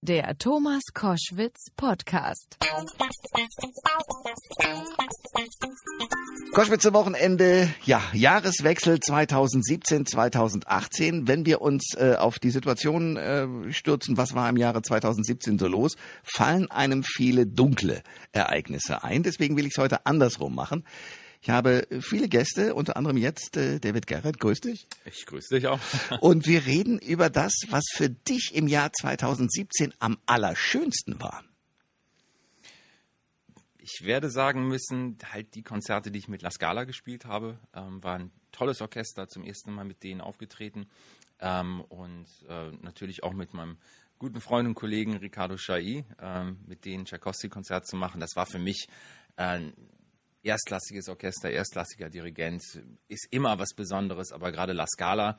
Der Thomas Koschwitz Podcast. Koschwitzer Wochenende, ja, Jahreswechsel 2017, 2018. Wenn wir uns äh, auf die Situation äh, stürzen, was war im Jahre 2017 so los, fallen einem viele dunkle Ereignisse ein. Deswegen will ich es heute andersrum machen. Ich habe viele Gäste, unter anderem jetzt äh, David Garrett. Grüß dich. Ich grüße dich auch. Und wir reden über das, was für dich im Jahr 2017 am allerschönsten war. Ich werde sagen müssen, halt die Konzerte, die ich mit La Scala gespielt habe, ähm, war ein tolles Orchester, zum ersten Mal mit denen aufgetreten ähm, und äh, natürlich auch mit meinem guten Freund und Kollegen Ricardo Chailly, ähm, mit denen Tchaikovsky-Konzert zu machen. Das war für mich äh, erstklassiges Orchester, erstklassiger Dirigent, ist immer was Besonderes, aber gerade La Scala,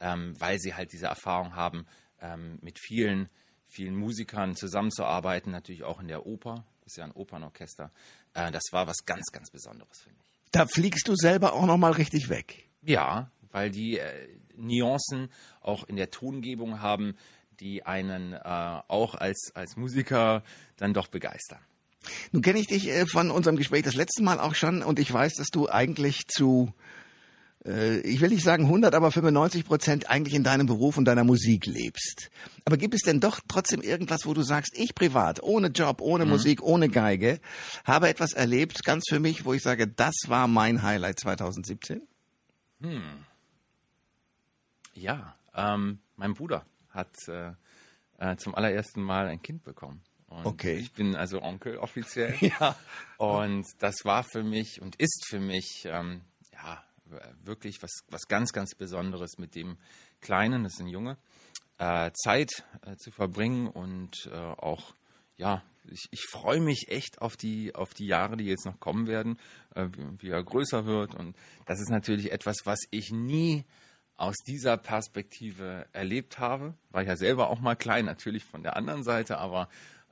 ähm, weil sie halt diese Erfahrung haben, ähm, mit vielen, vielen Musikern zusammenzuarbeiten, natürlich auch in der Oper, ist ja ein Opernorchester, äh, das war was ganz, ganz Besonderes für mich. Da fliegst du selber auch nochmal richtig weg. Ja, weil die äh, Nuancen auch in der Tongebung haben, die einen äh, auch als, als Musiker dann doch begeistern. Nun kenne ich dich äh, von unserem Gespräch das letzte Mal auch schon und ich weiß, dass du eigentlich zu, äh, ich will nicht sagen 100, aber 95 Prozent eigentlich in deinem Beruf und deiner Musik lebst. Aber gibt es denn doch trotzdem irgendwas, wo du sagst, ich privat, ohne Job, ohne mhm. Musik, ohne Geige, habe etwas erlebt, ganz für mich, wo ich sage, das war mein Highlight 2017? Hm. Ja, ähm, mein Bruder hat äh, äh, zum allerersten Mal ein Kind bekommen. Und okay. Ich bin also Onkel offiziell. ja. Und das war für mich und ist für mich ähm, ja wirklich was, was ganz, ganz Besonderes mit dem Kleinen, das ist ein Junge, äh, Zeit äh, zu verbringen und äh, auch ja, ich, ich freue mich echt auf die, auf die Jahre, die jetzt noch kommen werden, äh, wie, wie er größer wird. Und das ist natürlich etwas, was ich nie aus dieser Perspektive erlebt habe. War ja selber auch mal klein, natürlich von der anderen Seite, aber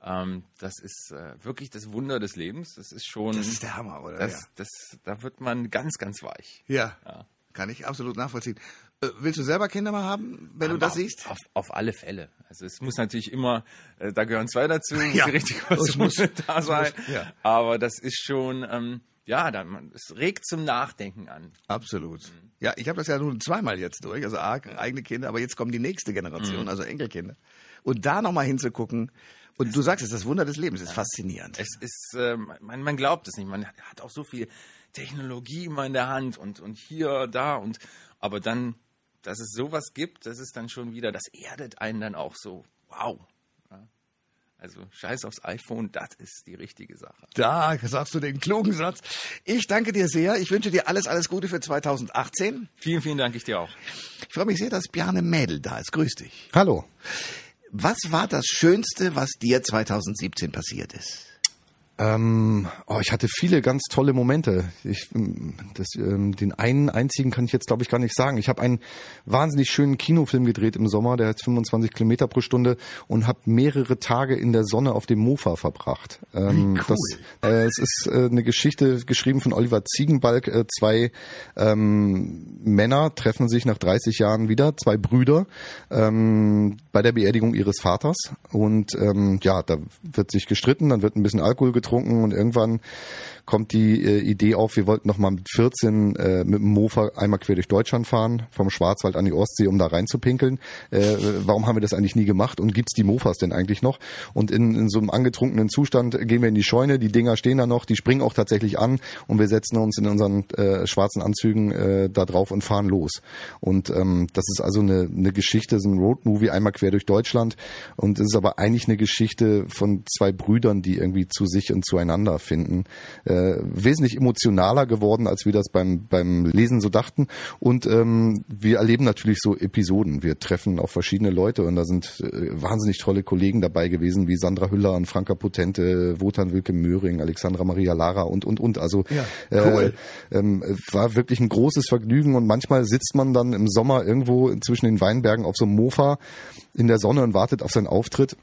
ähm, das ist äh, wirklich das Wunder des Lebens. Das ist schon. Das ist der Hammer, oder? Das, ja. das, da wird man ganz, ganz weich. Ja. ja. Kann ich absolut nachvollziehen. Äh, willst du selber Kinder mal haben, wenn Aber du das siehst? Auf, auf, alle Fälle. Also es muss natürlich immer, äh, da gehören zwei dazu, ja. die richtig große muss, da sein. Muss, ja. Aber das ist schon, ähm, ja, dann, es regt zum Nachdenken an. Absolut. Mhm. Ja, ich habe das ja nun zweimal jetzt durch, also eigene Kinder, aber jetzt kommt die nächste Generation, mhm. also Enkelkinder. Und da nochmal hinzugucken, und du sagst es, das Wunder des Lebens ist faszinierend. Es ist, äh, man, man glaubt es nicht. Man hat auch so viel Technologie immer in der Hand und, und hier, da und aber dann, dass es sowas gibt, das ist dann schon wieder, das erdet einen dann auch so. Wow. Also scheiß aufs iPhone, das ist die richtige Sache. Da sagst du den klugen Satz. Ich danke dir sehr. Ich wünsche dir alles, alles Gute für 2018. Vielen, vielen Dank, ich dir auch. Ich freue mich sehr, dass Bjarne Mädel da ist. Grüß dich. Hallo. Was war das Schönste, was dir 2017 passiert ist? Ähm, oh, ich hatte viele ganz tolle Momente. Ich, ähm, das, ähm, den einen einzigen kann ich jetzt, glaube ich, gar nicht sagen. Ich habe einen wahnsinnig schönen Kinofilm gedreht im Sommer, der hat 25 Kilometer pro Stunde und habe mehrere Tage in der Sonne auf dem Mofa verbracht. Ähm, cool. Das, äh, es ist äh, eine Geschichte geschrieben von Oliver Ziegenbalg. Äh, zwei ähm, Männer treffen sich nach 30 Jahren wieder, zwei Brüder, ähm, bei der Beerdigung ihres Vaters. Und ähm, ja, da wird sich gestritten, dann wird ein bisschen Alkohol getrunken getrunken und irgendwann kommt die äh, Idee auf, wir wollten noch mal mit 14 äh, mit dem Mofa einmal quer durch Deutschland fahren, vom Schwarzwald an die Ostsee, um da reinzupinkeln. Äh, warum haben wir das eigentlich nie gemacht und gibt's die Mofas denn eigentlich noch? Und in, in so einem angetrunkenen Zustand gehen wir in die Scheune, die Dinger stehen da noch, die springen auch tatsächlich an und wir setzen uns in unseren äh, schwarzen Anzügen äh, da drauf und fahren los. Und ähm, das ist also eine, eine Geschichte, so ein Roadmovie einmal quer durch Deutschland und es ist aber eigentlich eine Geschichte von zwei Brüdern, die irgendwie zu sich und zueinander finden. Äh, äh, wesentlich emotionaler geworden, als wir das beim, beim Lesen so dachten. Und ähm, wir erleben natürlich so Episoden. Wir treffen auf verschiedene Leute und da sind äh, wahnsinnig tolle Kollegen dabei gewesen, wie Sandra Hüller und Franka Potente, Wotan Wilke Möhring, Alexandra Maria Lara und, und, und. Also ja, äh, cool. äh, ähm, war wirklich ein großes Vergnügen und manchmal sitzt man dann im Sommer irgendwo zwischen den Weinbergen auf so einem Mofa in der Sonne und wartet auf seinen Auftritt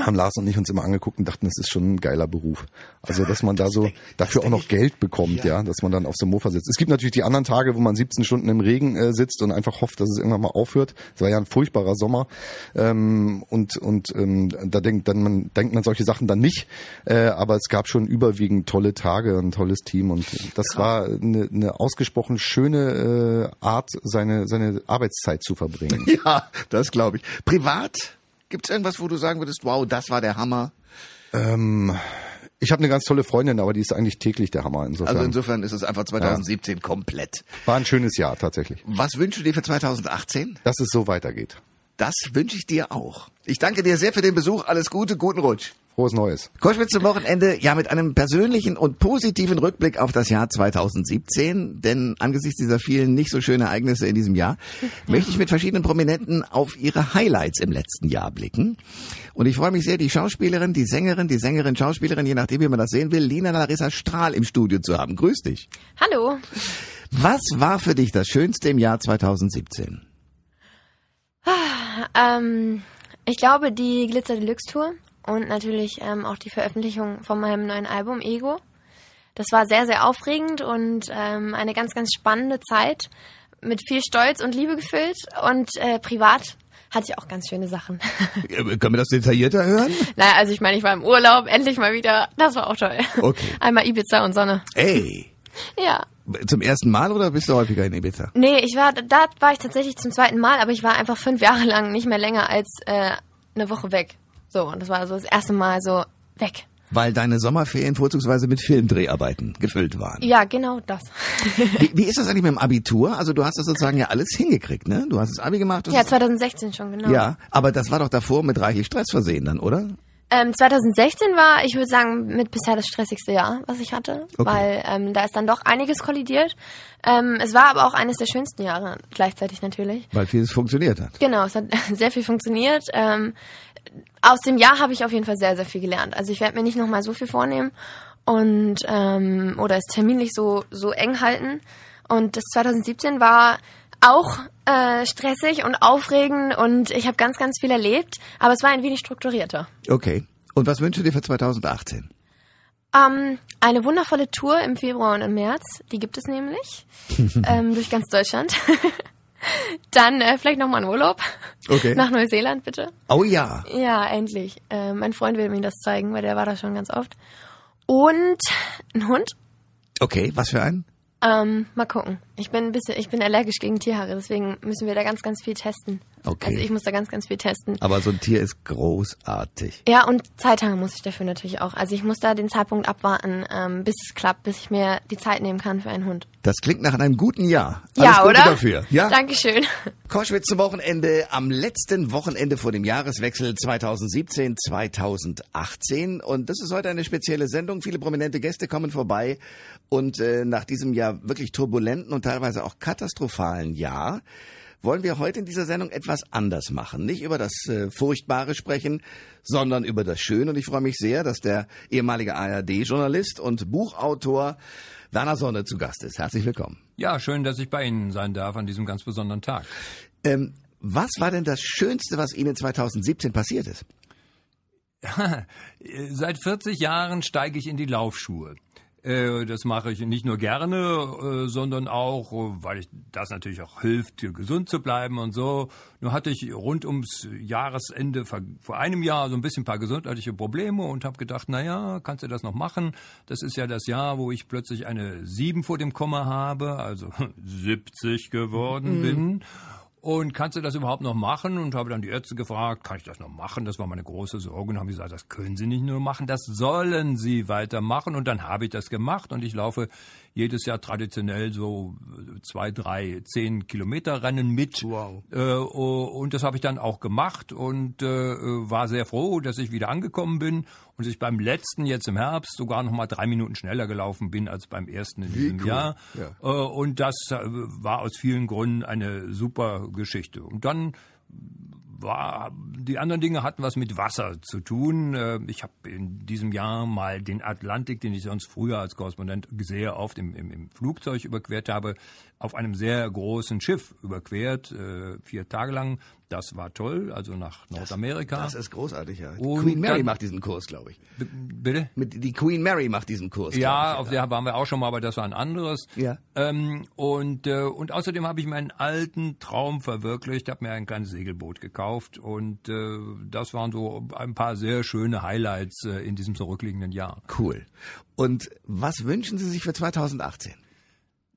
haben Lars und ich uns immer angeguckt und dachten, das ist schon ein geiler Beruf. Also, dass man da so dafür auch noch Geld bekommt, ja. dass man dann auf so einem Mofa sitzt. Es gibt natürlich die anderen Tage, wo man 17 Stunden im Regen äh, sitzt und einfach hofft, dass es irgendwann mal aufhört. Es war ja ein furchtbarer Sommer ähm, und und ähm, da denkt dann man denkt man solche Sachen dann nicht, äh, aber es gab schon überwiegend tolle Tage, ein tolles Team und das ja. war eine, eine ausgesprochen schöne äh, Art, seine seine Arbeitszeit zu verbringen. Ja, das glaube ich. Privat Gibt es irgendwas, wo du sagen würdest, wow, das war der Hammer? Ähm, ich habe eine ganz tolle Freundin, aber die ist eigentlich täglich der Hammer. Insofern. Also insofern ist es einfach 2017 ja. komplett. War ein schönes Jahr tatsächlich. Was wünschst du dir für 2018? Dass es so weitergeht. Das wünsche ich dir auch. Ich danke dir sehr für den Besuch. Alles Gute, guten Rutsch. Frohes Neues. Koschwitz zum Wochenende, ja, mit einem persönlichen und positiven Rückblick auf das Jahr 2017. Denn angesichts dieser vielen nicht so schönen Ereignisse in diesem Jahr, möchte ich mit verschiedenen Prominenten auf ihre Highlights im letzten Jahr blicken. Und ich freue mich sehr, die Schauspielerin, die Sängerin, die Sängerin, Schauspielerin, je nachdem, wie man das sehen will, Lina Larissa Strahl im Studio zu haben. Grüß dich. Hallo. Was war für dich das Schönste im Jahr 2017? Ah, ähm, ich glaube, die Glitzer Deluxe Tour und natürlich ähm, auch die Veröffentlichung von meinem neuen Album Ego. Das war sehr, sehr aufregend und ähm, eine ganz, ganz spannende Zeit mit viel Stolz und Liebe gefüllt und äh, privat hatte ich auch ganz schöne Sachen. Können wir das detaillierter hören? Naja, also ich meine, ich war im Urlaub, endlich mal wieder. Das war auch toll. Okay. Einmal Ibiza und Sonne. Ey. Ja. Zum ersten Mal oder bist du häufiger in Ibiza? Nee, ich war, da war ich tatsächlich zum zweiten Mal, aber ich war einfach fünf Jahre lang nicht mehr länger als äh, eine Woche weg. So, und das war so das erste Mal so weg. Weil deine Sommerferien vorzugsweise mit Filmdreharbeiten gefüllt waren. Ja, genau das. wie, wie ist das eigentlich mit dem Abitur? Also du hast das sozusagen ja alles hingekriegt, ne? Du hast das Abi gemacht. Ja, 2016 schon, genau. Ja, aber das war doch davor mit reichlich Stress versehen dann, oder? Ähm, 2016 war, ich würde sagen, mit bisher das stressigste Jahr, was ich hatte, okay. weil ähm, da ist dann doch einiges kollidiert. Ähm, es war aber auch eines der schönsten Jahre gleichzeitig natürlich. Weil vieles funktioniert hat. Genau, es hat sehr viel funktioniert. Ähm, aus dem Jahr habe ich auf jeden Fall sehr, sehr viel gelernt. Also ich werde mir nicht nochmal so viel vornehmen und ähm, oder es terminlich so, so eng halten. Und das 2017 war auch äh, stressig und aufregend und ich habe ganz, ganz viel erlebt, aber es war ein wenig strukturierter. Okay. Und was wünschst du dir für 2018? Ähm, eine wundervolle Tour im Februar und im März, die gibt es nämlich, ähm, durch ganz Deutschland. Dann äh, vielleicht nochmal einen Urlaub. Okay. Nach Neuseeland, bitte. Oh ja. Ja, endlich. Äh, mein Freund will mir das zeigen, weil der war da schon ganz oft. Und ein Hund. Okay, was für einen? Ähm, mal gucken. Ich bin ein bisschen, ich bin allergisch gegen Tierhaare, deswegen müssen wir da ganz, ganz viel testen. Okay. Also ich muss da ganz, ganz viel testen. Aber so ein Tier ist großartig. Ja, und Zeit haben muss ich dafür natürlich auch. Also ich muss da den Zeitpunkt abwarten, ähm, bis es klappt, bis ich mir die Zeit nehmen kann für einen Hund. Das klingt nach einem guten Jahr. Alles ja, Gute oder? dafür. Ja. Dankeschön. Koschwitz zum Wochenende am letzten Wochenende vor dem Jahreswechsel 2017, 2018. Und das ist heute eine spezielle Sendung. Viele prominente Gäste kommen vorbei. Und äh, nach diesem Jahr wirklich turbulenten und teilweise auch katastrophalen Jahr wollen wir heute in dieser Sendung etwas anders machen. Nicht über das äh, Furchtbare sprechen, sondern über das Schöne. Und ich freue mich sehr, dass der ehemalige ARD-Journalist und Buchautor Werner Sonne zu Gast ist. Herzlich willkommen. Ja, schön, dass ich bei Ihnen sein darf an diesem ganz besonderen Tag. Ähm, was war denn das Schönste, was Ihnen 2017 passiert ist? Seit 40 Jahren steige ich in die Laufschuhe. Äh, das mache ich nicht nur gerne, äh, sondern auch, weil ich das natürlich auch hilft, gesund zu bleiben und so. Nur hatte ich rund ums Jahresende vor einem Jahr so ein bisschen ein paar gesundheitliche Probleme und habe gedacht, na ja, kannst du das noch machen? Das ist ja das Jahr, wo ich plötzlich eine 7 vor dem Komma habe, also 70 geworden mhm. bin und kannst du das überhaupt noch machen? Und habe dann die Ärzte gefragt, kann ich das noch machen? Das war meine große Sorge und haben gesagt, das können Sie nicht nur machen, das sollen Sie weitermachen. Und dann habe ich das gemacht und ich laufe jedes Jahr traditionell so zwei, drei, zehn Kilometer Rennen mit. Wow. Äh, oh, und das habe ich dann auch gemacht und äh, war sehr froh, dass ich wieder angekommen bin und ich beim letzten jetzt im Herbst sogar noch mal drei Minuten schneller gelaufen bin als beim ersten in diesem cool. Jahr. Ja. Äh, und das äh, war aus vielen Gründen eine super Geschichte. Und dann war, die anderen Dinge hatten was mit Wasser zu tun. Äh, ich habe in diesem Jahr mal den Atlantik, den ich sonst früher als Korrespondent sehr oft im, im, im Flugzeug überquert habe, auf einem sehr großen Schiff überquert, äh, vier Tage lang. Das war toll, also nach Nordamerika. Das, das ist großartig, ja. Und Queen Mary macht diesen Kurs, glaube ich. Bitte? Mit, die Queen Mary macht diesen Kurs. Ja, ich, auf der waren wir auch schon mal, aber das war ein anderes. Ja. Ähm, und, äh, und außerdem habe ich meinen alten Traum verwirklicht, habe mir ein kleines Segelboot gekauft und äh, das waren so ein paar sehr schöne Highlights äh, in diesem zurückliegenden Jahr. Cool. Und was wünschen Sie sich für 2018?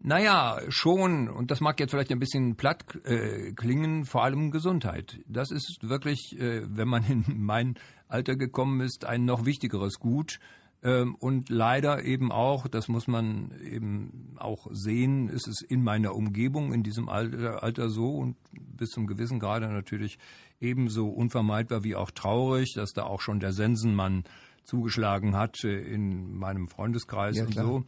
Naja, schon, und das mag jetzt vielleicht ein bisschen platt äh, klingen, vor allem Gesundheit. Das ist wirklich, äh, wenn man in mein Alter gekommen ist, ein noch wichtigeres Gut. Ähm, und leider eben auch, das muss man eben auch sehen, ist es in meiner Umgebung in diesem Alter, Alter so und bis zum gewissen Grade natürlich ebenso unvermeidbar wie auch traurig, dass da auch schon der Sensenmann zugeschlagen hat äh, in meinem Freundeskreis ja, und so.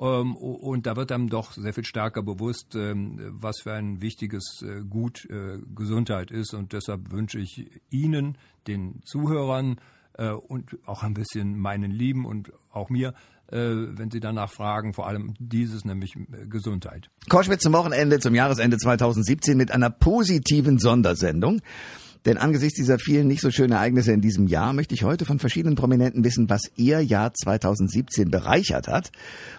Ähm, und da wird einem doch sehr viel stärker bewusst, ähm, was für ein wichtiges äh, Gut äh, Gesundheit ist. Und deshalb wünsche ich Ihnen, den Zuhörern äh, und auch ein bisschen meinen Lieben und auch mir, wenn Sie danach fragen, vor allem dieses, nämlich Gesundheit. Koschwitz zum Wochenende, zum Jahresende 2017 mit einer positiven Sondersendung. Denn angesichts dieser vielen nicht so schönen Ereignisse in diesem Jahr möchte ich heute von verschiedenen Prominenten wissen, was ihr Jahr 2017 bereichert hat.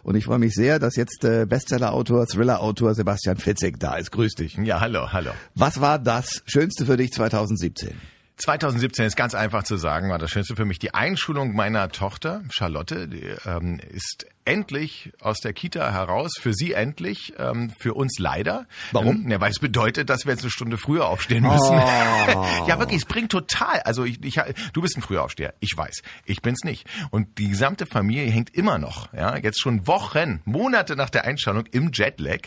Und ich freue mich sehr, dass jetzt äh, Bestseller-Autor, Thriller-Autor Sebastian Fitzek da ist. Grüß dich. Ja, hallo, hallo. Was war das Schönste für dich 2017? 2017 ist ganz einfach zu sagen, war das Schönste für mich die Einschulung meiner Tochter Charlotte. Die ähm, ist endlich aus der Kita heraus, für sie endlich, ähm, für uns leider. Warum? Ähm, ja, weil es bedeutet, dass wir jetzt eine Stunde früher aufstehen müssen. Oh. ja, wirklich, es bringt total. Also ich, ich, du bist ein Frühaufsteher, ich weiß, ich bin's nicht. Und die gesamte Familie hängt immer noch, ja, jetzt schon Wochen, Monate nach der Einstellung im Jetlag.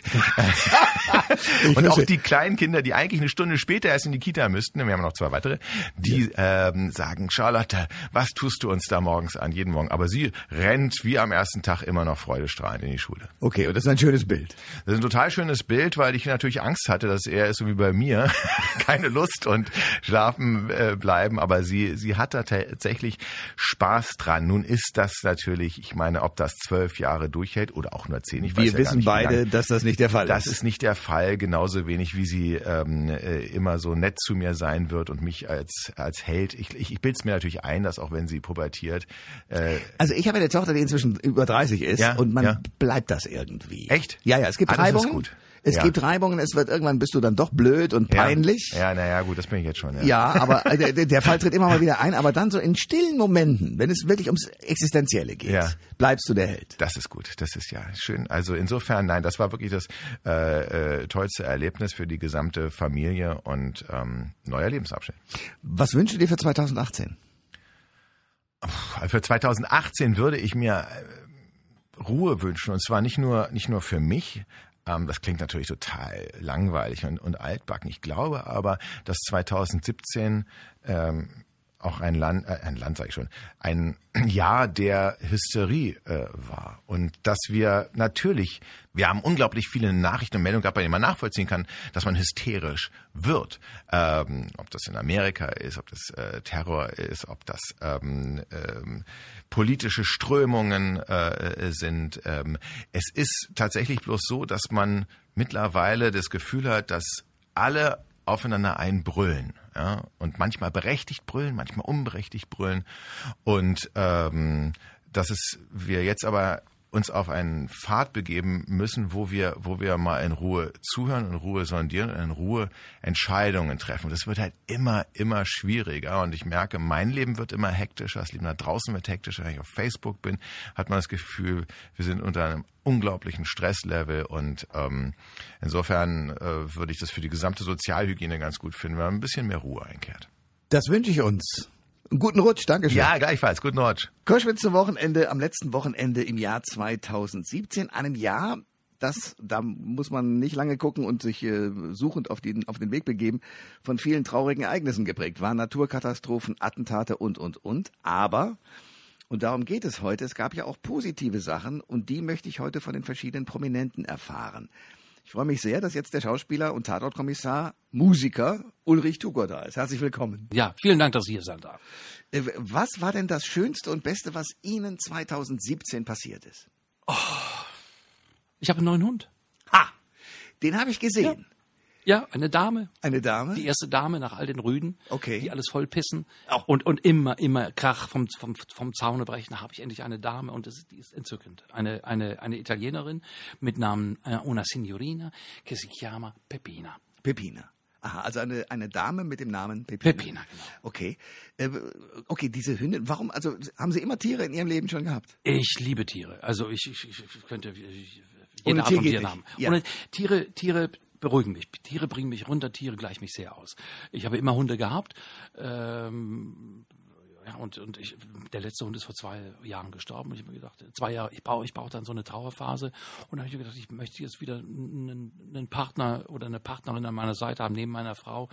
und auch die kleinen Kinder, die eigentlich eine Stunde später erst in die Kita müssten, wir haben noch zwei weitere, die ähm, sagen, Charlotte, was tust du uns da morgens an, jeden Morgen? Aber sie rennt wie am ersten Tag immer noch freudestrahlend in die Schule. Okay, und das ist ein schönes Bild. Das ist ein total schönes Bild, weil ich natürlich Angst hatte, dass er ist so wie bei mir, keine Lust und schlafen äh, bleiben, aber sie, sie hat da tatsächlich Spaß dran. Nun ist das natürlich, ich meine, ob das zwölf Jahre durchhält oder auch nur zehn. Ich Wir ja wissen nicht, beide, dass das nicht der Fall das ist. Das ist nicht der Fall, genauso wenig wie sie ähm, äh, immer so nett zu mir sein wird und mich als, als Held. Ich, ich, ich bilde es mir natürlich ein, dass auch wenn sie pubertiert. Äh, also ich habe eine Tochter, die inzwischen über 30 ist ja, und man ja. bleibt das irgendwie. Echt? Ja, ja, es gibt ah, Reibungen. Es ja. gibt Reibungen, es wird irgendwann bist du dann doch blöd und peinlich. Ja, naja, na gut, das bin ich jetzt schon. Ja, ja aber der, der, Fall tritt immer mal wieder ein, aber dann so in stillen Momenten, wenn es wirklich ums Existenzielle geht, ja. bleibst du der Held. Das ist gut, das ist ja schön. Also insofern, nein, das war wirklich das äh, äh, tollste Erlebnis für die gesamte Familie und ähm, neuer Lebensabschnitt. Was wünschst du dir für 2018? Für 2018 würde ich mir äh, Ruhe wünschen und zwar nicht nur nicht nur für mich. Ähm, das klingt natürlich total langweilig und, und altbacken. Ich glaube aber, dass 2017 ähm, auch ein Land, äh, ein Land sage ich schon, ein Jahr der Hysterie äh, war und dass wir natürlich, wir haben unglaublich viele Nachrichten und Meldungen gehabt, bei denen man nachvollziehen kann, dass man hysterisch wird. Ähm, ob das in Amerika ist, ob das äh, Terror ist, ob das ähm, ähm, politische Strömungen äh, sind. Ähm, es ist tatsächlich bloß so, dass man mittlerweile das Gefühl hat, dass alle aufeinander einbrüllen. Ja? Und manchmal berechtigt brüllen, manchmal unberechtigt brüllen. Und ähm, dass es wir jetzt aber uns auf einen Pfad begeben müssen, wo wir, wo wir mal in Ruhe zuhören, in Ruhe sondieren und in Ruhe Entscheidungen treffen. Das wird halt immer, immer schwieriger. Und ich merke, mein Leben wird immer hektischer, das Leben da draußen wird hektischer. Wenn ich auf Facebook bin, hat man das Gefühl, wir sind unter einem unglaublichen Stresslevel und ähm, insofern äh, würde ich das für die gesamte Sozialhygiene ganz gut finden, wenn man ein bisschen mehr Ruhe einkehrt. Das wünsche ich uns. Guten Rutsch, danke schön. Ja, gleichfalls. Guten Rutsch. Koschwitz zum Wochenende, am letzten Wochenende im Jahr 2017. Einem Jahr, das, da muss man nicht lange gucken und sich äh, suchend auf den, auf den Weg begeben, von vielen traurigen Ereignissen geprägt war. Naturkatastrophen, Attentate und, und, und. Aber, und darum geht es heute, es gab ja auch positive Sachen und die möchte ich heute von den verschiedenen Prominenten erfahren. Ich freue mich sehr, dass jetzt der Schauspieler und Tatortkommissar, Musiker Ulrich Tugor da ist. Herzlich willkommen. Ja, vielen Dank, dass ich hier sein darf. Äh, was war denn das Schönste und Beste, was Ihnen 2017 passiert ist? Oh, ich habe einen neuen Hund. Ha! Den habe ich gesehen. Ja, eine Dame. Eine Dame? Die erste Dame nach all den Rüden, okay. die alles vollpissen Auch. und und immer immer Krach vom vom vom Zaune brechen. Da habe ich endlich eine Dame und das, die ist entzückend. Eine eine eine Italienerin mit Namen äh, una signorina che si chiama Peppina. Peppina. Aha, also eine, eine Dame mit dem Namen Peppina. Peppina, genau. Okay. Äh, okay, diese Hündin, warum, also haben Sie immer Tiere in Ihrem Leben schon gehabt? Ich liebe Tiere. Also ich, ich, ich könnte ich, jede Art von Tieren haben. Ja. Ohne Tiere, Tiere beruhigen mich. Tiere bringen mich runter, Tiere gleichen mich sehr aus. Ich habe immer Hunde gehabt. Ähm, ja, und, und ich, der letzte Hund ist vor zwei Jahren gestorben. Und ich habe mir gedacht, zwei Jahre, ich brauche ich brauch dann so eine Trauerphase. Und dann habe ich mir gedacht, ich möchte jetzt wieder einen, einen Partner oder eine Partnerin an meiner Seite haben, neben meiner Frau,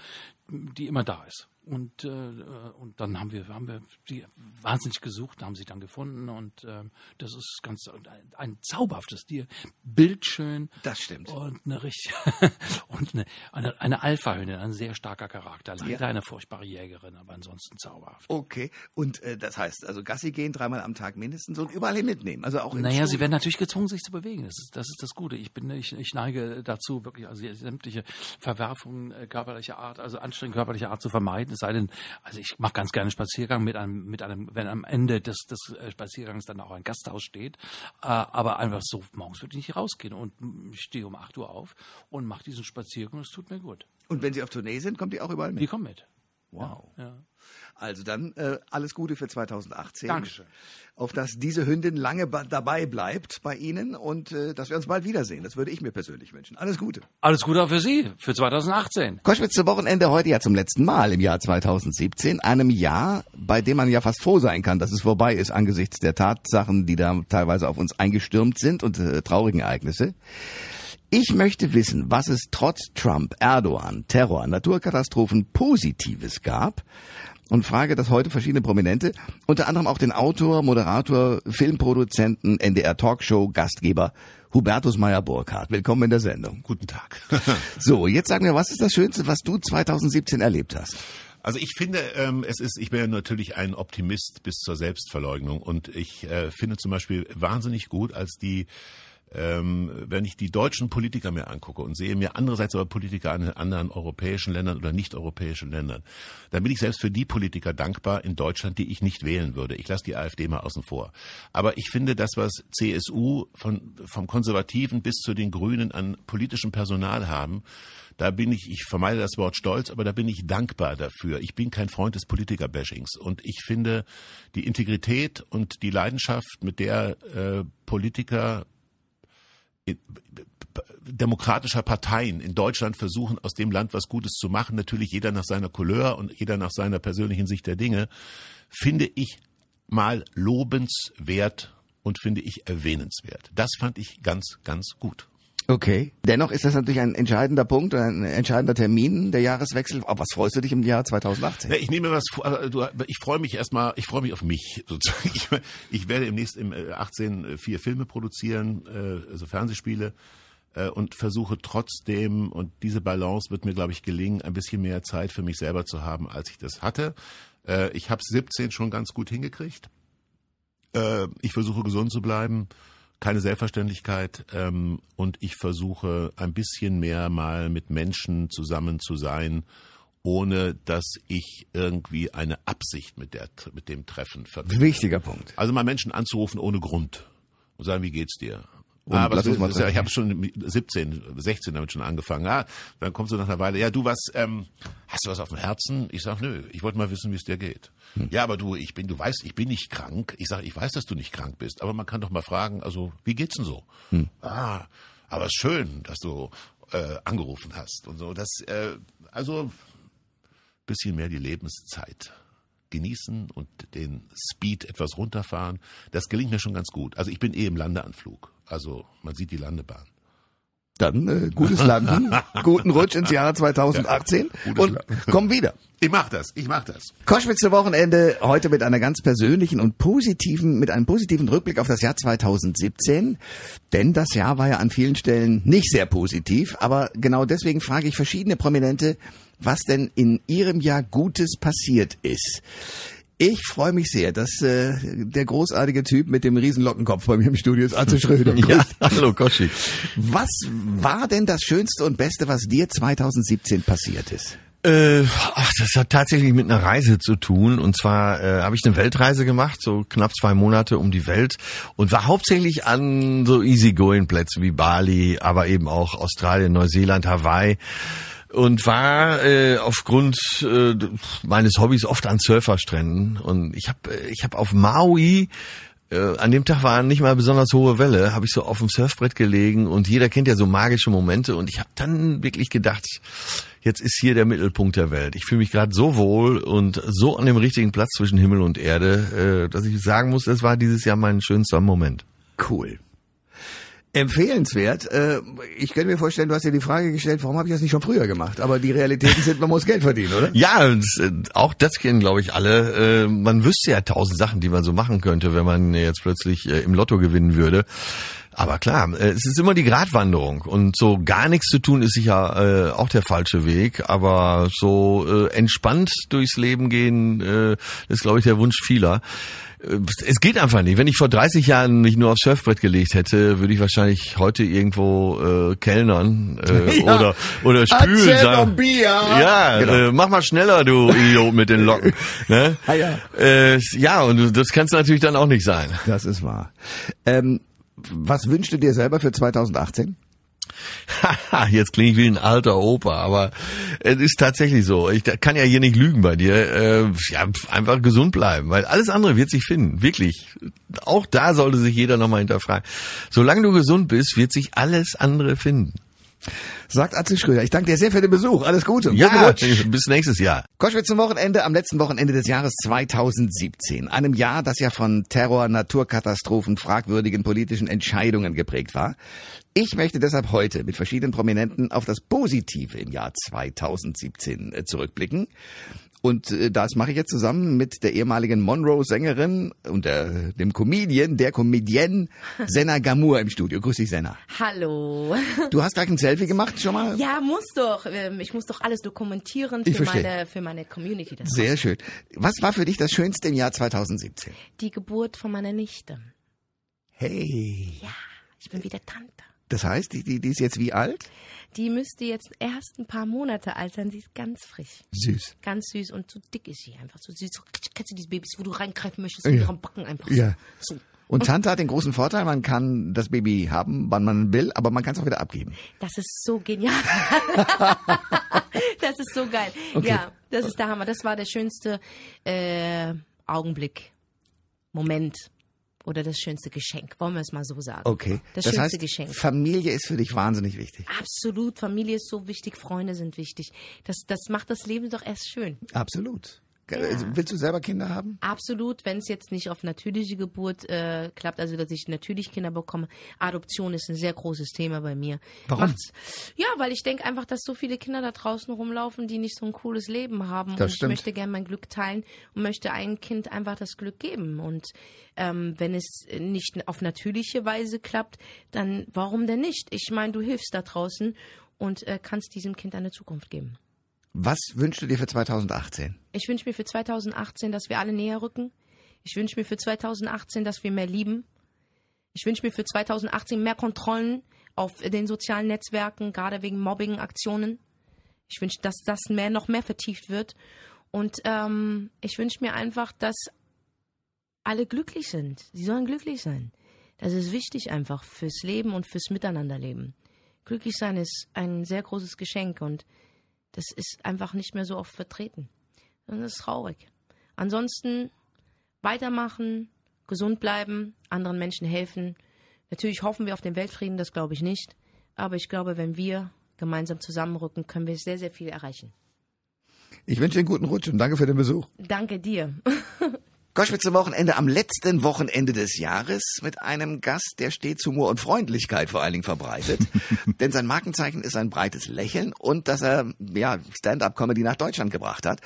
die immer da ist. Und, äh, und dann haben wir, haben wir die wahnsinnig gesucht, haben sie dann gefunden und äh, das ist ganz ein, ein zauberhaftes Tier, bildschön. Das stimmt. Und eine richtig und eine, eine, eine Alpha-Hündin, ein sehr starker Charakter, leider ja. eine furchtbare Jägerin, aber ansonsten zauberhaft. Okay, und äh, das heißt, also Gassi gehen dreimal am Tag mindestens und überall hin mitnehmen, also auch. Naja, sie werden natürlich gezwungen, sich zu bewegen. Das ist das, ist das Gute. Ich bin, ich, ich neige dazu, wirklich also sämtliche Verwerfungen äh, körperlicher Art, also Anstrengungen körperlicher Art zu vermeiden sei denn, also ich mache ganz gerne Spaziergang mit einem, mit einem, wenn am Ende des, des äh, Spaziergangs dann auch ein Gasthaus steht, äh, aber einfach so, morgens würde ich nicht rausgehen und ich stehe um 8 Uhr auf und mache diesen Spaziergang, es tut mir gut. Und wenn Sie auf Tournee sind, kommt die auch überall mit? Die kommen mit. Wow. Ja. Also dann äh, alles Gute für 2018. Dankeschön. Auf dass diese Hündin lange dabei bleibt bei Ihnen und äh, dass wir uns bald wiedersehen. Das würde ich mir persönlich wünschen. Alles Gute. Alles Gute auch für Sie, für 2018. Koschwitz zu Wochenende heute ja zum letzten Mal im Jahr 2017. Einem Jahr, bei dem man ja fast froh sein kann, dass es vorbei ist angesichts der Tatsachen, die da teilweise auf uns eingestürmt sind und äh, traurigen Ereignisse. Ich möchte wissen, was es trotz Trump, Erdogan, Terror, Naturkatastrophen Positives gab und frage das heute verschiedene Prominente, unter anderem auch den Autor, Moderator, Filmproduzenten, NDR Talkshow, Gastgeber Hubertus Meyer-Burkhardt. Willkommen in der Sendung. Guten Tag. so, jetzt sag mir, was ist das Schönste, was du 2017 erlebt hast? Also ich finde, ähm, es ist, ich bin ja natürlich ein Optimist bis zur Selbstverleugnung und ich äh, finde zum Beispiel wahnsinnig gut, als die ähm, wenn ich die deutschen Politiker mir angucke und sehe mir andererseits aber Politiker in anderen europäischen Ländern oder nicht-europäischen Ländern, dann bin ich selbst für die Politiker dankbar in Deutschland, die ich nicht wählen würde. Ich lasse die AfD mal außen vor. Aber ich finde, das, was CSU von, vom Konservativen bis zu den Grünen an politischem Personal haben, da bin ich, ich vermeide das Wort stolz, aber da bin ich dankbar dafür. Ich bin kein Freund des Politikerbashings und ich finde die Integrität und die Leidenschaft, mit der äh, Politiker demokratischer Parteien in Deutschland versuchen, aus dem Land was Gutes zu machen, natürlich jeder nach seiner Couleur und jeder nach seiner persönlichen Sicht der Dinge, finde ich mal lobenswert und finde ich erwähnenswert. Das fand ich ganz, ganz gut. Okay. Dennoch ist das natürlich ein entscheidender Punkt, ein entscheidender Termin, der Jahreswechsel. Auf was freust du dich im Jahr 2018? Ich nehme was vor, äh, ich freue mich erstmal, ich freue mich auf mich sozusagen. Ich, ich werde im nächsten, im 18 äh, vier Filme produzieren, äh, also Fernsehspiele und versuche trotzdem, und diese Balance wird mir, glaube ich, gelingen, ein bisschen mehr Zeit für mich selber zu haben, als ich das hatte. Ich habe 17 schon ganz gut hingekriegt. Ich versuche gesund zu bleiben keine Selbstverständlichkeit ähm, und ich versuche ein bisschen mehr mal mit Menschen zusammen zu sein, ohne dass ich irgendwie eine Absicht mit, der, mit dem Treffen verbinde. Wichtiger Punkt. Also mal Menschen anzurufen ohne Grund und sagen, wie geht's dir? Ah, aber das, das, ja, ich habe schon 17, 16 damit schon angefangen. Ja, dann kommst du nach einer Weile, ja, du was, ähm, hast du was auf dem Herzen? Ich sag, nö, ich wollte mal wissen, wie es dir geht. Hm. Ja, aber du, ich bin, du weißt, ich bin nicht krank. Ich sage, ich weiß, dass du nicht krank bist, aber man kann doch mal fragen, also wie geht's denn so? Hm. Ah, aber es ist schön, dass du äh, angerufen hast und so. Das, äh, also bisschen mehr die Lebenszeit genießen und den Speed etwas runterfahren. Das gelingt mir schon ganz gut. Also ich bin eh im Landeanflug. Also man sieht die Landebahn. Dann äh, gutes Landen, guten Rutsch ins Jahr 2018 ja, und komm wieder. Ich mach das, ich mach das. Koschwitzer Wochenende heute mit einer ganz persönlichen und positiven, mit einem positiven Rückblick auf das Jahr 2017. Denn das Jahr war ja an vielen Stellen nicht sehr positiv. Aber genau deswegen frage ich verschiedene Prominente, was denn in ihrem Jahr Gutes passiert ist. Ich freue mich sehr, dass äh, der großartige Typ mit dem riesen Lockenkopf bei mir im Studio ist, Arze Schröder. ja, hallo Koschi. Was war denn das Schönste und Beste, was dir 2017 passiert ist? Äh, ach, das hat tatsächlich mit einer Reise zu tun. Und zwar äh, habe ich eine Weltreise gemacht, so knapp zwei Monate um die Welt und war hauptsächlich an so Easy-Going-Plätzen wie Bali, aber eben auch Australien, Neuseeland, Hawaii und war äh, aufgrund äh, meines Hobbys oft an Surferstränden und ich habe äh, ich habe auf Maui äh, an dem Tag war nicht mal besonders hohe Welle, habe ich so auf dem Surfbrett gelegen und jeder kennt ja so magische Momente und ich habe dann wirklich gedacht, jetzt ist hier der Mittelpunkt der Welt. Ich fühle mich gerade so wohl und so an dem richtigen Platz zwischen Himmel und Erde, äh, dass ich sagen muss, das war dieses Jahr mein schönster Moment. Cool. Empfehlenswert. Äh, ich könnte mir vorstellen, du hast dir die Frage gestellt, warum habe ich das nicht schon früher gemacht? Aber die Realitäten sind, man muss Geld verdienen, oder? Ja, äh, auch das kennen, glaube ich, alle. Äh, man wüsste ja tausend Sachen, die man so machen könnte, wenn man jetzt plötzlich im Lotto gewinnen würde. Aber klar, es ist immer die Gratwanderung und so gar nichts zu tun ist sicher äh, auch der falsche Weg, aber so äh, entspannt durchs Leben gehen äh, ist glaube ich der Wunsch vieler es geht einfach nicht. Wenn ich vor 30 Jahren mich nur aufs Surfbrett gelegt hätte, würde ich wahrscheinlich heute irgendwo äh, kellnern äh, ja. oder oder spülen sagen. Ja, genau. äh, mach mal schneller, du Idiot mit den Locken. ne? ah, ja. Äh, ja, und das kannst du natürlich dann auch nicht sein. Das ist wahr. Ähm, was wünschst du dir selber für 2018? Jetzt klinge ich wie ein alter Opa, aber es ist tatsächlich so. Ich kann ja hier nicht lügen bei dir. Äh, ja, einfach gesund bleiben, weil alles andere wird sich finden. Wirklich. Auch da sollte sich jeder nochmal hinterfragen. Solange du gesund bist, wird sich alles andere finden. Sagt Atze Schröder. Ich danke dir sehr für den Besuch. Alles Gute. Ja, bis nächstes Jahr. Koschwitz zum Wochenende, am letzten Wochenende des Jahres 2017. Einem Jahr, das ja von Terror, Naturkatastrophen, fragwürdigen politischen Entscheidungen geprägt war. Ich möchte deshalb heute mit verschiedenen Prominenten auf das Positive im Jahr 2017 äh, zurückblicken. Und äh, das mache ich jetzt zusammen mit der ehemaligen Monroe-Sängerin und der, dem Comedian, der Comedienne Senna Gamur im Studio. Grüß dich, Senna. Hallo. Du hast gleich ein Selfie gemacht schon mal? Ja, muss doch. Ähm, ich muss doch alles dokumentieren für, meine, für meine Community. Sehr schön. Was war für dich das Schönste im Jahr 2017? Die Geburt von meiner Nichte. Hey. Ja, ich bin wieder Tante. Das heißt, die, die, die ist jetzt wie alt? Die müsste jetzt erst ein paar Monate alt sein. Sie ist ganz frisch. Süß. Ganz süß und zu dick ist sie einfach. So süß. Kennst du diese Babys, wo du reingreifen möchtest und ja. ihren Backen einfach ja. so. Und Tante hat den großen Vorteil, man kann das Baby haben, wann man will, aber man kann es auch wieder abgeben. Das ist so genial. das ist so geil. Okay. Ja, das ist der Hammer. Das war der schönste äh, Augenblick, Moment oder das schönste Geschenk, wollen wir es mal so sagen. Okay. Das, das schönste heißt, Geschenk. Familie ist für dich wahnsinnig wichtig. Absolut, Familie ist so wichtig, Freunde sind wichtig. Das, das macht das Leben doch erst schön. Absolut. Ja. Willst du selber Kinder haben? Absolut, wenn es jetzt nicht auf natürliche Geburt äh, klappt, also dass ich natürlich Kinder bekomme. Adoption ist ein sehr großes Thema bei mir. Warum? Macht's, ja, weil ich denke einfach, dass so viele Kinder da draußen rumlaufen, die nicht so ein cooles Leben haben. Das und stimmt. ich möchte gerne mein Glück teilen und möchte einem Kind einfach das Glück geben. Und ähm, wenn es nicht auf natürliche Weise klappt, dann warum denn nicht? Ich meine, du hilfst da draußen und äh, kannst diesem Kind eine Zukunft geben. Was wünschst du dir für 2018? Ich wünsche mir für 2018, dass wir alle näher rücken. Ich wünsche mir für 2018, dass wir mehr lieben. Ich wünsche mir für 2018 mehr Kontrollen auf den sozialen Netzwerken, gerade wegen Mobbing-Aktionen. Ich wünsche, dass das mehr, noch mehr vertieft wird. Und ähm, ich wünsche mir einfach, dass alle glücklich sind. Sie sollen glücklich sein. Das ist wichtig einfach fürs Leben und fürs Miteinanderleben. Glücklich sein ist ein sehr großes Geschenk und das ist einfach nicht mehr so oft vertreten. Und das ist traurig. Ansonsten weitermachen, gesund bleiben, anderen Menschen helfen. Natürlich hoffen wir auf den Weltfrieden, das glaube ich nicht. Aber ich glaube, wenn wir gemeinsam zusammenrücken, können wir sehr, sehr viel erreichen. Ich wünsche dir einen guten Rutsch und danke für den Besuch. Danke dir. Koschwitz zum Wochenende am letzten Wochenende des Jahres mit einem Gast, der stets Humor und Freundlichkeit vor allen Dingen verbreitet. Denn sein Markenzeichen ist ein breites Lächeln und dass er ja Stand-up-Comedy nach Deutschland gebracht hat.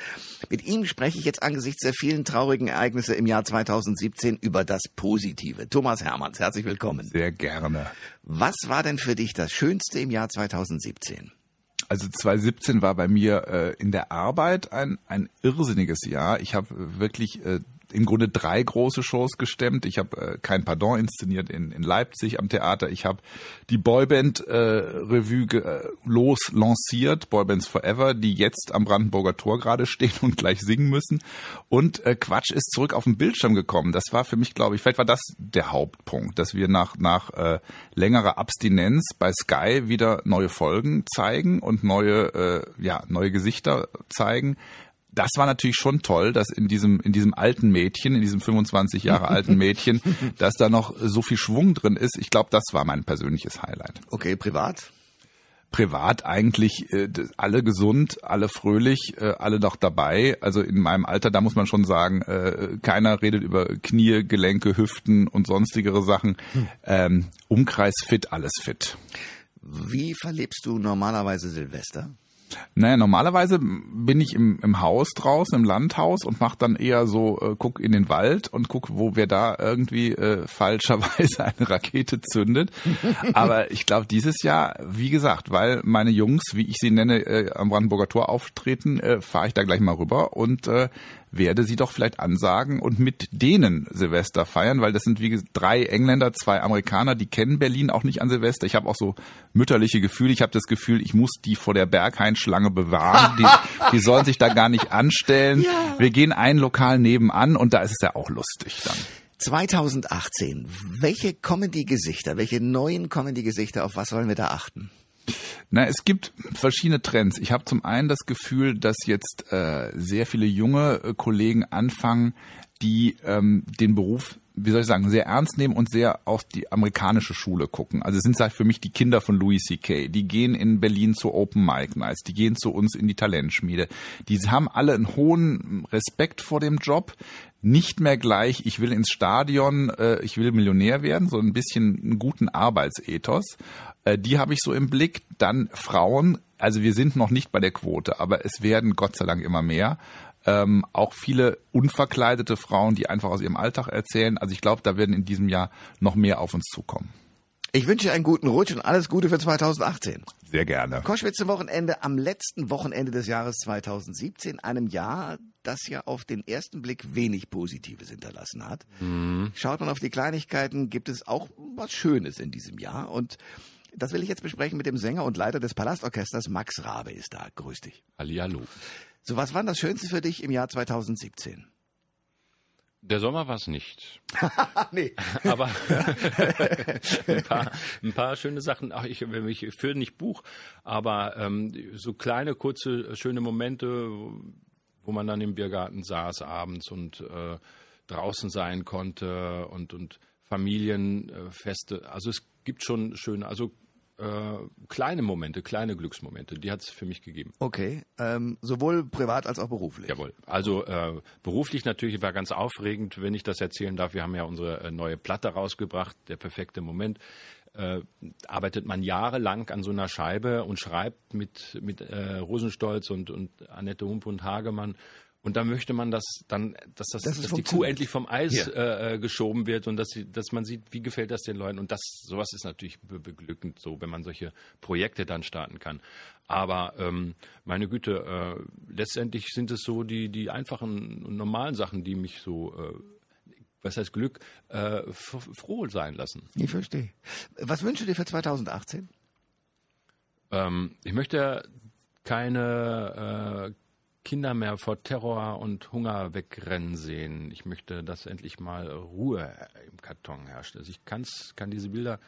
Mit ihm spreche ich jetzt angesichts der vielen traurigen Ereignisse im Jahr 2017 über das Positive. Thomas Hermanns, herzlich willkommen. Sehr gerne. Was war denn für dich das Schönste im Jahr 2017? Also 2017 war bei mir äh, in der Arbeit ein, ein irrsinniges Jahr. Ich habe wirklich äh, im Grunde drei große Shows gestemmt. Ich habe äh, kein Pardon inszeniert in, in Leipzig am Theater. Ich habe die Boyband äh, Revue äh, los lanciert, Boybands Forever, die jetzt am Brandenburger Tor gerade stehen und gleich singen müssen. Und äh, Quatsch ist zurück auf den Bildschirm gekommen. Das war für mich, glaube ich, vielleicht war das der Hauptpunkt, dass wir nach nach äh, längerer Abstinenz bei Sky wieder neue Folgen zeigen und neue äh, ja neue Gesichter zeigen das war natürlich schon toll, dass in diesem, in diesem alten Mädchen, in diesem 25 Jahre alten Mädchen, dass da noch so viel Schwung drin ist. Ich glaube, das war mein persönliches Highlight. Okay, privat? Privat eigentlich äh, alle gesund, alle fröhlich, äh, alle noch dabei. Also in meinem Alter, da muss man schon sagen, äh, keiner redet über Knie, Gelenke, Hüften und sonstigere Sachen. Hm. Ähm, Umkreis fit, alles fit. Wie verlebst du normalerweise Silvester? Naja, normalerweise bin ich im, im Haus draußen, im Landhaus und mache dann eher so, äh, guck in den Wald und guck, wo wer da irgendwie äh, falscherweise eine Rakete zündet. Aber ich glaube, dieses Jahr, wie gesagt, weil meine Jungs, wie ich sie nenne, äh, am Brandenburger Tor auftreten, äh, fahre ich da gleich mal rüber und äh, werde sie doch vielleicht ansagen und mit denen Silvester feiern, weil das sind wie gesagt, drei Engländer, zwei Amerikaner, die kennen Berlin auch nicht an Silvester. Ich habe auch so mütterliche Gefühle. Ich habe das Gefühl, ich muss die vor der Berghain-Schlange bewahren. Die, die sollen sich da gar nicht anstellen. Ja. Wir gehen ein Lokal nebenan und da ist es ja auch lustig dann. 2018, welche Comedy-Gesichter, welche neuen Comedy-Gesichter, auf was sollen wir da achten? Na, es gibt verschiedene Trends. Ich habe zum einen das Gefühl, dass jetzt äh, sehr viele junge äh, Kollegen anfangen, die ähm, den Beruf wie soll ich sagen, sehr ernst nehmen und sehr auf die amerikanische Schule gucken. Also es sind halt für mich die Kinder von Louis C.K. Die gehen in Berlin zu Open Mic Nights, die gehen zu uns in die Talentschmiede. Die haben alle einen hohen Respekt vor dem Job. Nicht mehr gleich, ich will ins Stadion, äh, ich will Millionär werden, so ein bisschen einen guten Arbeitsethos. Äh, die habe ich so im Blick. Dann Frauen, also wir sind noch nicht bei der Quote, aber es werden Gott sei Dank immer mehr. Ähm, auch viele unverkleidete Frauen, die einfach aus ihrem Alltag erzählen. Also ich glaube, da werden in diesem Jahr noch mehr auf uns zukommen. Ich wünsche einen guten Rutsch und alles Gute für 2018. Sehr gerne. Koschwitz Wochenende am letzten Wochenende des Jahres 2017, einem Jahr, das ja auf den ersten Blick wenig Positives hinterlassen hat. Mhm. Schaut man auf die Kleinigkeiten, gibt es auch was Schönes in diesem Jahr und das will ich jetzt besprechen mit dem Sänger und Leiter des Palastorchesters, Max Rabe ist da. Grüß dich. Hallihallo. So, was war das Schönste für dich im Jahr 2017? Der Sommer war es nicht. nee. Aber ein, paar, ein paar schöne Sachen. Ach, ich, ich führe nicht Buch, aber ähm, so kleine, kurze, schöne Momente, wo man dann im Biergarten saß abends und äh, draußen sein konnte und, und Familienfeste. Also es gibt schon schöne, also äh, kleine Momente, kleine Glücksmomente, die hat es für mich gegeben. Okay, ähm, sowohl privat als auch beruflich. Jawohl. Also äh, beruflich natürlich war ganz aufregend, wenn ich das erzählen darf. Wir haben ja unsere äh, neue Platte rausgebracht, der perfekte Moment. Äh, arbeitet man jahrelang an so einer Scheibe und schreibt mit, mit äh, Rosenstolz und, und Annette Hump und Hagemann und da möchte man, dass dann, dass das, das dass die Kuh endlich vom Eis. Äh, äh, geschoben wird und dass, sie, dass man sieht, wie gefällt das den Leuten. Und das, sowas ist natürlich be beglückend, so wenn man solche Projekte dann starten kann. Aber ähm, meine Güte, äh, letztendlich sind es so die, die einfachen und normalen Sachen, die mich so äh, was heißt Glück, äh, froh sein lassen. Ich verstehe. Was wünschst du dir für 2018? Ähm, ich möchte keine, äh, Kinder mehr vor Terror und Hunger wegrennen sehen. Ich möchte, dass endlich mal Ruhe im Karton herrscht. Also ich kann's, kann diese Bilder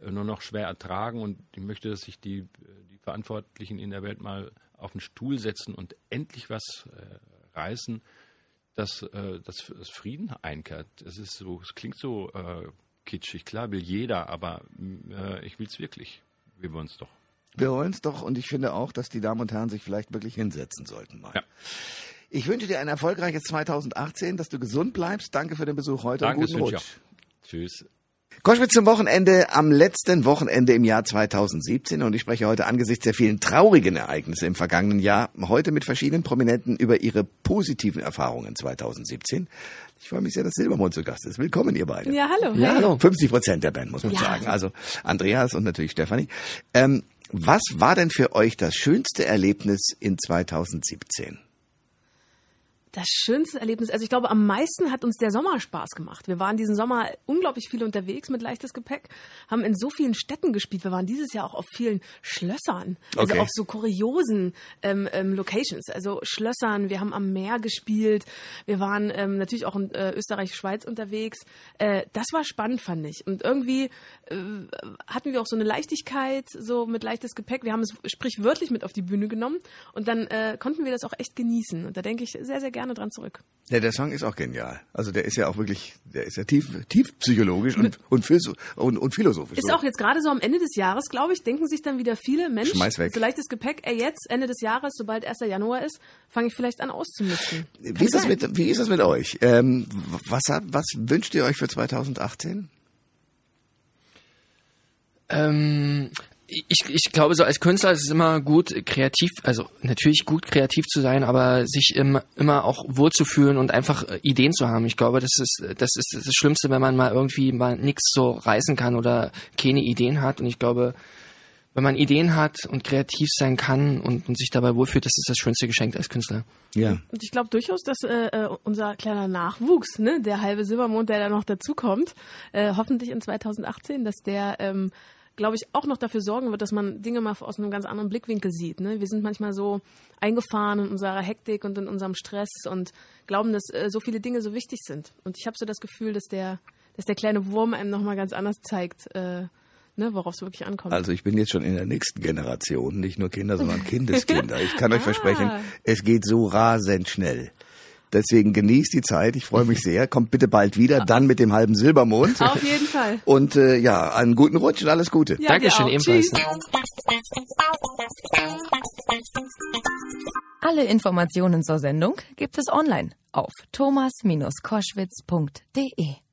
äh, nur noch schwer ertragen und ich möchte, dass sich die, die Verantwortlichen in der Welt mal auf den Stuhl setzen und endlich was äh, reißen, dass, äh, dass, dass Frieden einkehrt. Es ist so, es klingt so äh, kitschig, klar will jeder, aber äh, ich will's wirklich. Wir wollen es doch. Wir wollen es doch und ich finde auch, dass die Damen und Herren sich vielleicht wirklich hinsetzen sollten mal. Ja. Ich wünsche dir ein erfolgreiches 2018, dass du gesund bleibst. Danke für den Besuch heute Danke, und guten Rutsch. Tschüss. Koschwitz zum Wochenende am letzten Wochenende im Jahr 2017 und ich spreche heute angesichts der vielen traurigen Ereignisse im vergangenen Jahr heute mit verschiedenen Prominenten über ihre positiven Erfahrungen 2017. Ich freue mich sehr, dass Silbermond zu Gast ist. Willkommen, ihr beide. Ja, hallo. Ja, hallo. 50 Prozent der Band, muss man ja. sagen. Also Andreas und natürlich Stefanie. Ähm, Was war denn für euch das schönste Erlebnis in 2017? Das schönste Erlebnis, also ich glaube, am meisten hat uns der Sommer Spaß gemacht. Wir waren diesen Sommer unglaublich viel unterwegs mit leichtes Gepäck, haben in so vielen Städten gespielt. Wir waren dieses Jahr auch auf vielen Schlössern, also okay. auf so kuriosen ähm, ähm, Locations, also Schlössern. Wir haben am Meer gespielt. Wir waren ähm, natürlich auch in äh, Österreich, Schweiz unterwegs. Äh, das war spannend, fand ich. Und irgendwie äh, hatten wir auch so eine Leichtigkeit, so mit leichtes Gepäck. Wir haben es sprichwörtlich mit auf die Bühne genommen und dann äh, konnten wir das auch echt genießen. Und da denke ich sehr, sehr gerne gerne dran zurück. Ja, der Song ist auch genial. Also der ist ja auch wirklich, der ist ja tief, tief psychologisch und, und, und, und philosophisch. Ist auch jetzt gerade so am Ende des Jahres, glaube ich, denken sich dann wieder viele Menschen, Schmeiß weg. so leichtes Gepäck, ey, jetzt, Ende des Jahres, sobald 1. Januar ist, fange ich vielleicht an auszumisten. Wie ist, das mit, wie ist das mit euch? Ähm, was, was wünscht ihr euch für 2018? Ähm, ich, ich glaube, so als Künstler ist es immer gut, kreativ, also natürlich gut kreativ zu sein, aber sich im, immer auch wohlzufühlen und einfach äh, Ideen zu haben. Ich glaube, das ist, das ist das Schlimmste, wenn man mal irgendwie mal nichts so reißen kann oder keine Ideen hat. Und ich glaube, wenn man Ideen hat und kreativ sein kann und, und sich dabei wohlfühlt, das ist das schönste Geschenk als Künstler. Ja. Und ich glaube durchaus, dass äh, äh, unser kleiner Nachwuchs, ne, der halbe Silbermond, der da noch dazukommt, äh, hoffentlich in 2018, dass der ähm, glaube ich, auch noch dafür sorgen wird, dass man Dinge mal aus einem ganz anderen Blickwinkel sieht. Ne? Wir sind manchmal so eingefahren in unserer Hektik und in unserem Stress und glauben, dass äh, so viele Dinge so wichtig sind. Und ich habe so das Gefühl, dass der, dass der kleine Wurm einem nochmal ganz anders zeigt, äh, ne, worauf es wirklich ankommt. Also ich bin jetzt schon in der nächsten Generation, nicht nur Kinder, sondern Kindeskinder. Ich kann euch ah. versprechen, es geht so rasend schnell. Deswegen genießt die Zeit. Ich freue mich sehr. Kommt bitte bald wieder, dann mit dem halben Silbermond. Auf jeden Fall. Und äh, ja, einen guten Rutsch und alles Gute. Ja, Dankeschön ebenfalls. Alle Informationen zur Sendung gibt es online auf thomas-koschwitz.de.